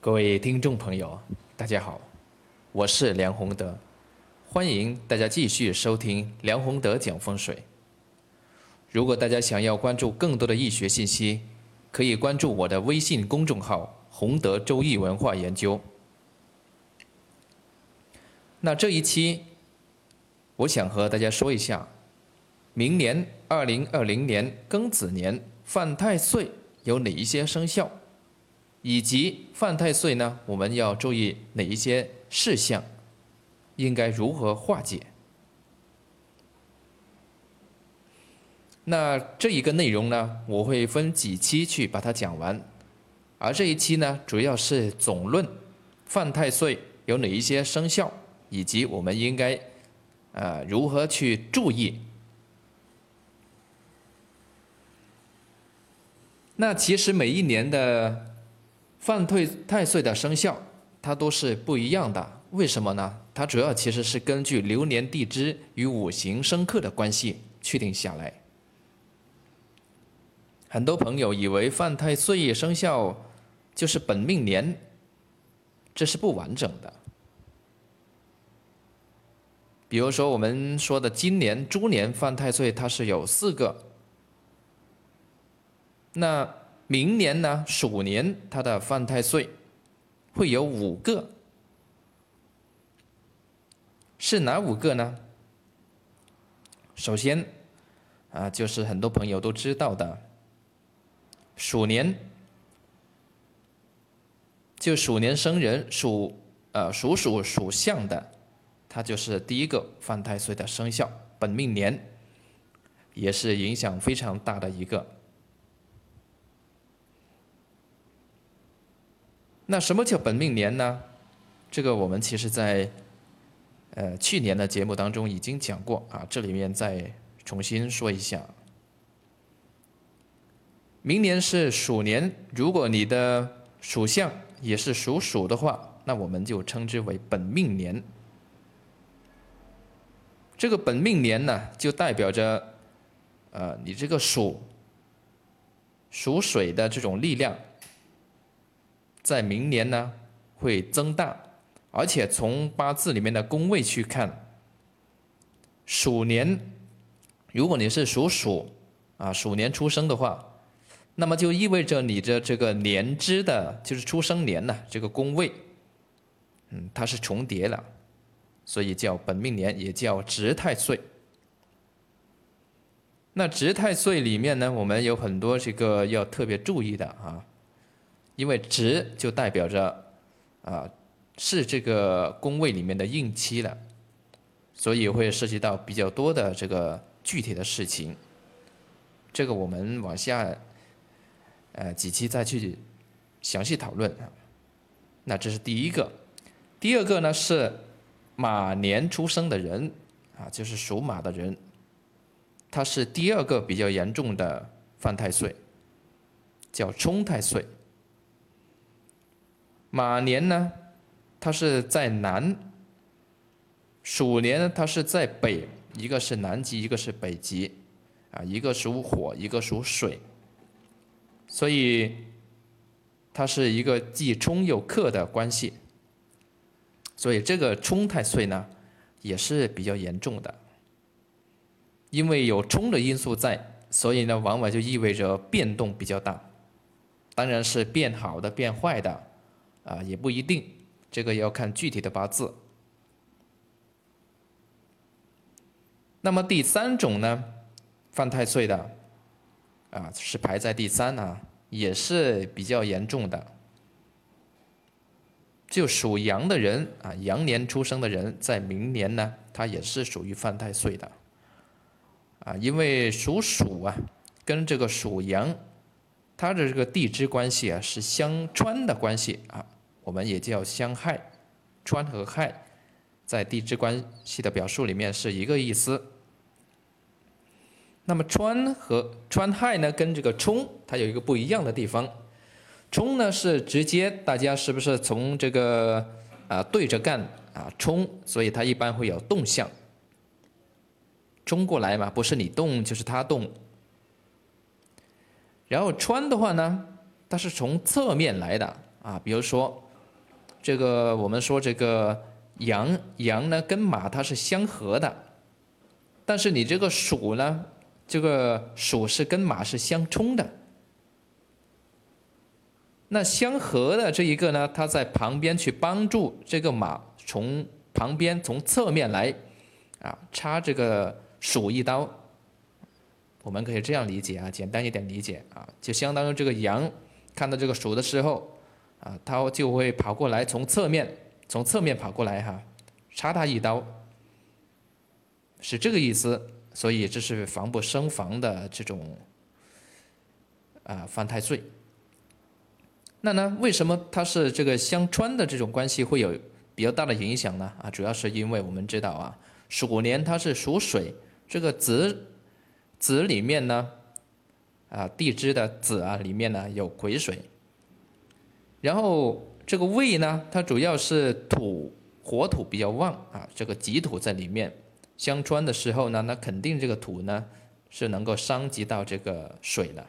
各位听众朋友，大家好，我是梁宏德，欢迎大家继续收听梁宏德讲风水。如果大家想要关注更多的易学信息，可以关注我的微信公众号“宏德周易文化研究”。那这一期，我想和大家说一下，明年二零二零年庚子年犯太岁有哪一些生肖？以及犯太岁呢，我们要注意哪一些事项？应该如何化解？那这一个内容呢，我会分几期去把它讲完。而这一期呢，主要是总论犯太岁有哪一些生肖，以及我们应该呃如何去注意。那其实每一年的。犯退太岁的生肖，它都是不一样的。为什么呢？它主要其实是根据流年地支与五行生克的关系确定下来。很多朋友以为犯太岁生肖就是本命年，这是不完整的。比如说我们说的今年猪年犯太岁，它是有四个。那。明年呢，鼠年它的犯太岁会有五个，是哪五个呢？首先啊，就是很多朋友都知道的，鼠年，就鼠年生人属呃属鼠属相的，它就是第一个犯太岁的生肖，本命年，也是影响非常大的一个。那什么叫本命年呢？这个我们其实，在呃去年的节目当中已经讲过啊，这里面再重新说一下。明年是鼠年，如果你的属相也是属鼠的话，那我们就称之为本命年。这个本命年呢，就代表着呃你这个属属水的这种力量。在明年呢会增大，而且从八字里面的宫位去看，鼠年，如果你是属鼠啊，鼠年出生的话，那么就意味着你的这个年支的，就是出生年呢，这个宫位，嗯，它是重叠了，所以叫本命年，也叫值太岁。那值太岁里面呢，我们有很多这个要特别注意的啊。因为值就代表着，啊，是这个宫位里面的应期了，所以会涉及到比较多的这个具体的事情。这个我们往下，呃，几期再去详细讨论。那这是第一个，第二个呢是马年出生的人，啊，就是属马的人，他是第二个比较严重的犯太岁，叫冲太岁。马年呢，它是在南；鼠年呢，它是在北。一个是南极，一个是北极，啊，一个属火，一个属水，所以它是一个既冲又克的关系。所以这个冲太岁呢，也是比较严重的，因为有冲的因素在，所以呢，往往就意味着变动比较大，当然是变好的，变坏的。啊，也不一定，这个要看具体的八字。那么第三种呢，犯太岁的，啊，是排在第三啊，也是比较严重的。就属羊的人啊，羊年出生的人，在明年呢，他也是属于犯太岁的。啊，因为属鼠啊，跟这个属羊，它的这个地支关系啊，是相穿的关系啊。我们也叫相害，穿和害，在地支关系的表述里面是一个意思。那么穿和穿害呢，跟这个冲它有一个不一样的地方。冲呢是直接，大家是不是从这个啊对着干啊冲？所以它一般会有动向，冲过来嘛，不是你动就是他动。然后穿的话呢，它是从侧面来的啊，比如说。这个我们说这个羊羊呢跟马它是相合的，但是你这个鼠呢，这个鼠是跟马是相冲的。那相合的这一个呢，它在旁边去帮助这个马从旁边从侧面来啊插这个鼠一刀。我们可以这样理解啊，简单一点理解啊，就相当于这个羊看到这个鼠的时候啊，它就会跑过来，从侧面从侧面跑过来哈，插他一刀，是这个意思。所以这是防不胜防的这种啊犯太岁。那呢，为什么它是这个相穿的这种关系会有比较大的影响呢？啊，主要是因为我们知道啊，鼠年它是属水，这个子。子里面呢，啊，地支的子啊，里面呢有癸水。然后这个胃呢，它主要是土火土比较旺啊，这个己土在里面相穿的时候呢，那肯定这个土呢是能够伤及到这个水的。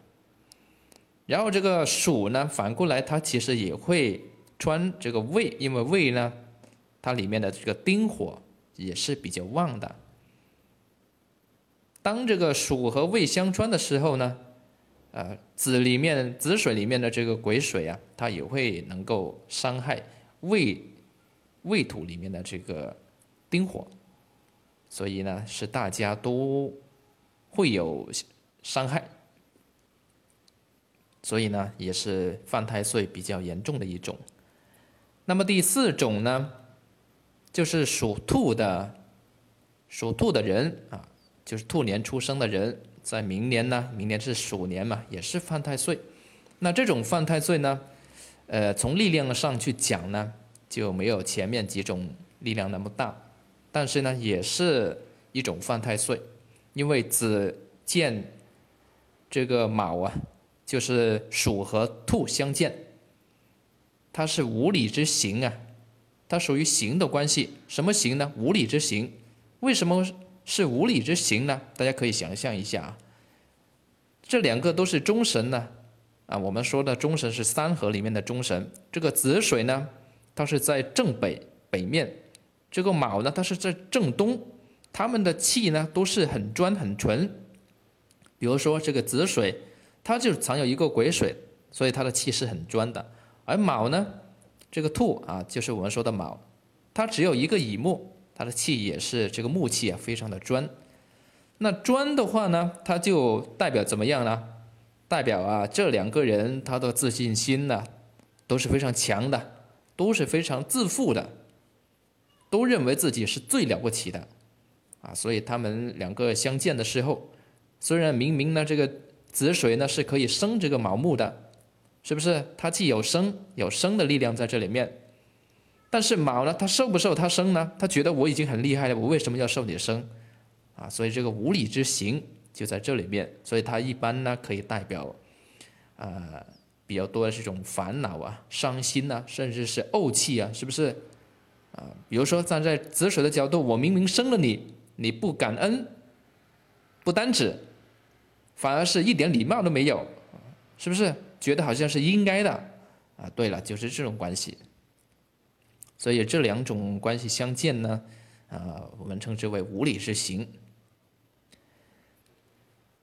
然后这个鼠呢，反过来它其实也会穿这个胃，因为胃呢，它里面的这个丁火也是比较旺的。当这个鼠和未相穿的时候呢，呃，子里面子水里面的这个癸水啊，它也会能够伤害未未土里面的这个丁火，所以呢，是大家都会有伤害，所以呢，也是犯太岁比较严重的一种。那么第四种呢，就是属兔的属兔的人啊。就是兔年出生的人，在明年呢，明年是鼠年嘛，也是犯太岁。那这种犯太岁呢，呃，从力量上去讲呢，就没有前面几种力量那么大，但是呢，也是一种犯太岁，因为子见这个卯啊，就是鼠和兔相见，它是无理之行啊，它属于行的关系。什么行呢？无理之行。为什么？是无理之行呢？大家可以想象一下啊，这两个都是中神呢，啊，我们说的中神是三合里面的中神。这个子水呢，它是在正北北面；这个卯呢，它是在正东。他们的气呢，都是很专很纯。比如说这个子水，它就藏有一个癸水，所以它的气是很专的。而卯呢，这个兔啊，就是我们说的卯，它只有一个乙木。他的气也是这个木气啊，非常的专。那专的话呢，它就代表怎么样呢？代表啊，这两个人他的自信心呢，都是非常强的，都是非常自负的，都认为自己是最了不起的啊。所以他们两个相见的时候，虽然明明呢这个子水呢是可以生这个卯木的，是不是？它既有生有生的力量在这里面。但是卯呢，他受不受他生呢？他觉得我已经很厉害了，我为什么要受你生？啊，所以这个无理之行就在这里面。所以它一般呢，可以代表，呃，比较多的这种烦恼啊、伤心呐，甚至是怄气啊，是不是？啊，比如说站在子水的角度，我明明生了你，你不感恩，不单止，反而是一点礼貌都没有，是不是？觉得好像是应该的，啊，对了，就是这种关系。所以这两种关系相见呢，啊，我们称之为无理之行。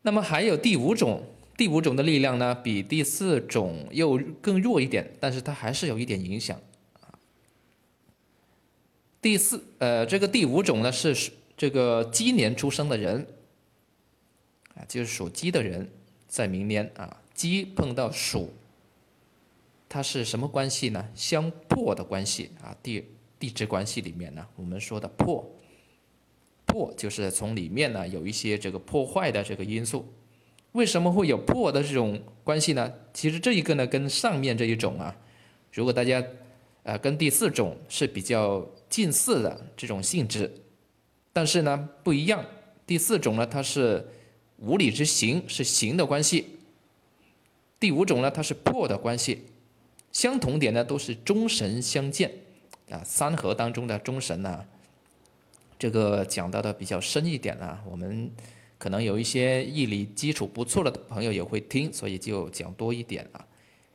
那么还有第五种，第五种的力量呢，比第四种又更弱一点，但是它还是有一点影响。第四，呃，这个第五种呢是这个鸡年出生的人，啊，就是属鸡的人，在明年啊，鸡碰到鼠。它是什么关系呢？相破的关系啊，地地质关系里面呢，我们说的破，破就是从里面呢有一些这个破坏的这个因素。为什么会有破的这种关系呢？其实这一个呢跟上面这一种啊，如果大家呃跟第四种是比较近似的这种性质，但是呢不一样。第四种呢它是无理之行，是行的关系；第五种呢它是破的关系。相同点呢，都是中神相见，啊，三合当中的中神呢，这个讲到的比较深一点啊，我们可能有一些义理基础不错的朋友也会听，所以就讲多一点啊。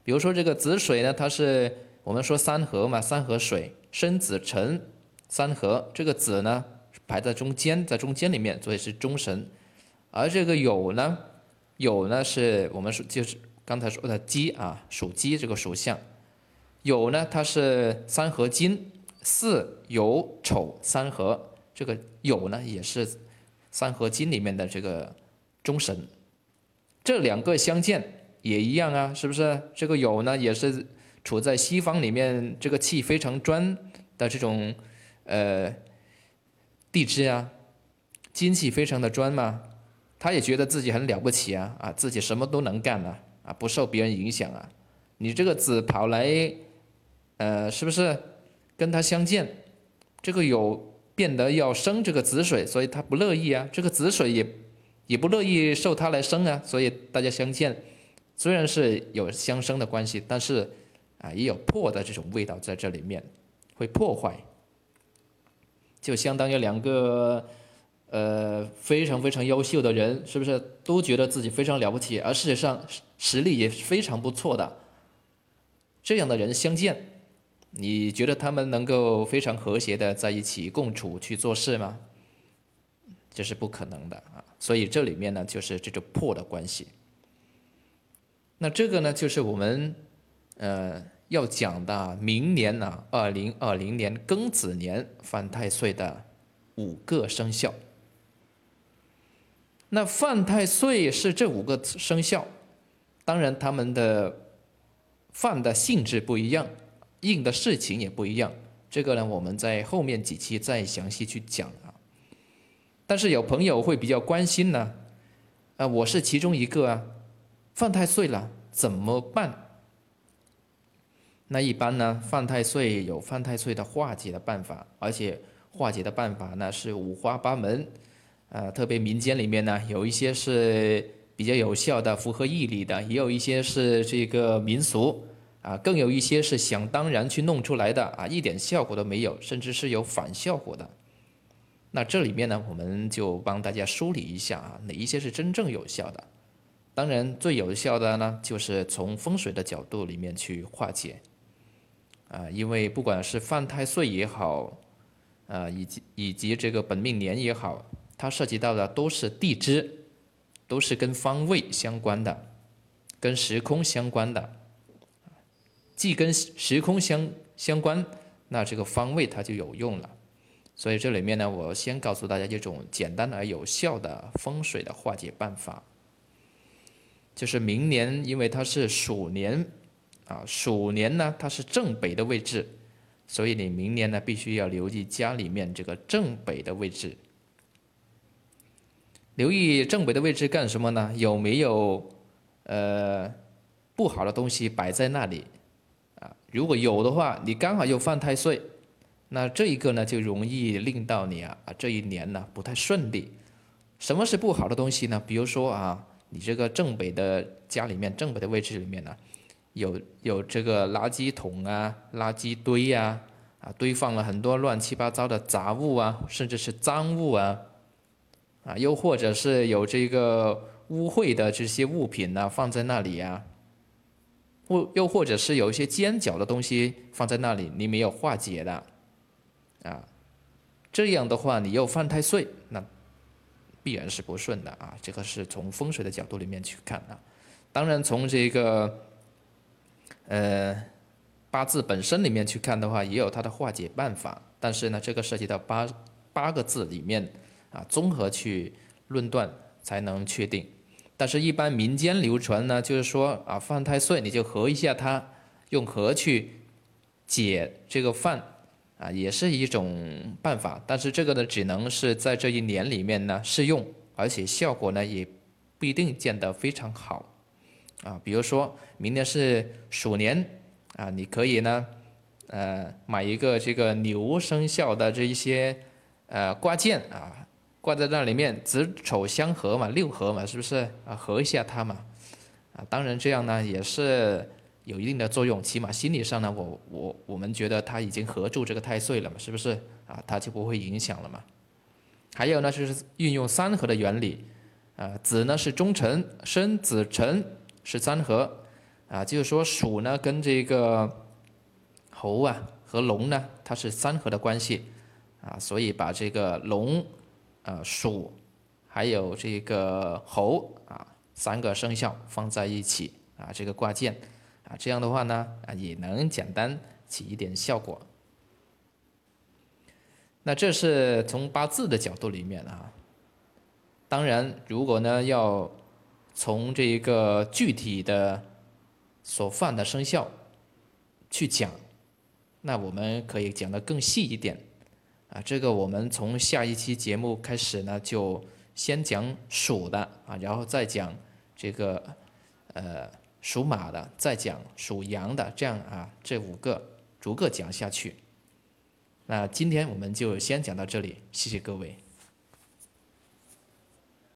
比如说这个子水呢，它是我们说三合嘛，三合水，生子辰三合，这个子呢排在中间，在中间里面，所以是中神。而这个酉呢，酉呢是我们说就是刚才说的鸡啊，属鸡这个属相。酉呢，它是三合金，巳酉丑三合，这个酉呢也是三合金里面的这个中神。这两个相见也一样啊，是不是？这个酉呢也是处在西方里面，这个气非常专的这种呃地支啊，金气非常的专嘛。他也觉得自己很了不起啊，啊，自己什么都能干了啊，不受别人影响啊。你这个子跑来，呃，是不是跟他相见？这个有变得要生这个子水，所以他不乐意啊。这个子水也也不乐意受他来生啊，所以大家相见，虽然是有相生的关系，但是啊，也有破的这种味道在这里面，会破坏，就相当于两个。呃，非常非常优秀的人，是不是都觉得自己非常了不起？而事实上，实力也非常不错的。这样的人相见，你觉得他们能够非常和谐的在一起共处去做事吗？这是不可能的啊！所以这里面呢，就是这种破的关系。那这个呢，就是我们呃要讲的明年呢，二零二零年庚子年犯太岁的五个生肖。那犯太岁是这五个生肖，当然他们的犯的性质不一样，应的事情也不一样。这个呢，我们在后面几期再详细去讲啊。但是有朋友会比较关心呢，啊，我是其中一个啊，犯太岁了怎么办？那一般呢，犯太岁有犯太岁的化解的办法，而且化解的办法呢是五花八门。呃，特别民间里面呢，有一些是比较有效的、符合义理的，也有一些是这个民俗啊，更有一些是想当然去弄出来的啊，一点效果都没有，甚至是有反效果的。那这里面呢，我们就帮大家梳理一下啊，哪一些是真正有效的？当然，最有效的呢，就是从风水的角度里面去化解啊，因为不管是犯太岁也好，啊，以及以及这个本命年也好。它涉及到的都是地支，都是跟方位相关的，跟时空相关的。既跟时空相相关，那这个方位它就有用了。所以这里面呢，我先告诉大家一种简单而有效的风水的化解办法，就是明年因为它是鼠年，啊，鼠年呢它是正北的位置，所以你明年呢必须要留意家里面这个正北的位置。留意正北的位置干什么呢？有没有呃不好的东西摆在那里？如果有的话，你刚好又犯太岁，那这一个呢就容易令到你啊啊这一年呢不太顺利。什么是不好的东西呢？比如说啊，你这个正北的家里面正北的位置里面呢，有有这个垃圾桶啊、垃圾堆呀啊，堆放了很多乱七八糟的杂物啊，甚至是脏物啊。啊，又或者是有这个污秽的这些物品呢，放在那里呀，或又或者是有一些尖角的东西放在那里，你没有化解的，啊，这样的话你又犯太岁，那必然是不顺的啊。这个是从风水的角度里面去看啊，当然从这个呃八字本身里面去看的话，也有它的化解办法，但是呢，这个涉及到八八个字里面。啊，综合去论断才能确定，但是，一般民间流传呢，就是说啊，犯太岁你就合一下它，用合去解这个犯，啊，也是一种办法。但是这个呢，只能是在这一年里面呢适用，而且效果呢也不一定见得非常好。啊，比如说明年是鼠年，啊，你可以呢，呃，买一个这个牛生肖的这一些呃挂件啊。挂在那里面，子丑相合嘛，六合嘛，是不是啊？合一下它嘛，啊，当然这样呢也是有一定的作用，起码心理上呢，我我我们觉得它已经合住这个太岁了嘛，是不是啊？它就不会影响了嘛。还有呢，就是运用三合的原理，啊，子呢是中辰，申子辰是三合，啊，就是说鼠呢跟这个猴啊和龙呢，它是三合的关系啊，所以把这个龙、啊鼠，还有这个猴啊三个生肖放在一起啊，这个挂件啊，这样的话呢啊也能简单起一点效果。那这是从八字的角度里面啊，当然如果呢要从这一个具体的所犯的生肖去讲，那我们可以讲的更细一点啊。这个我们从下一期节目开始呢，就先讲属的啊，然后再讲这个呃属马的，再讲属羊的，这样啊，这五个逐个讲下去。那今天我们就先讲到这里，谢谢各位。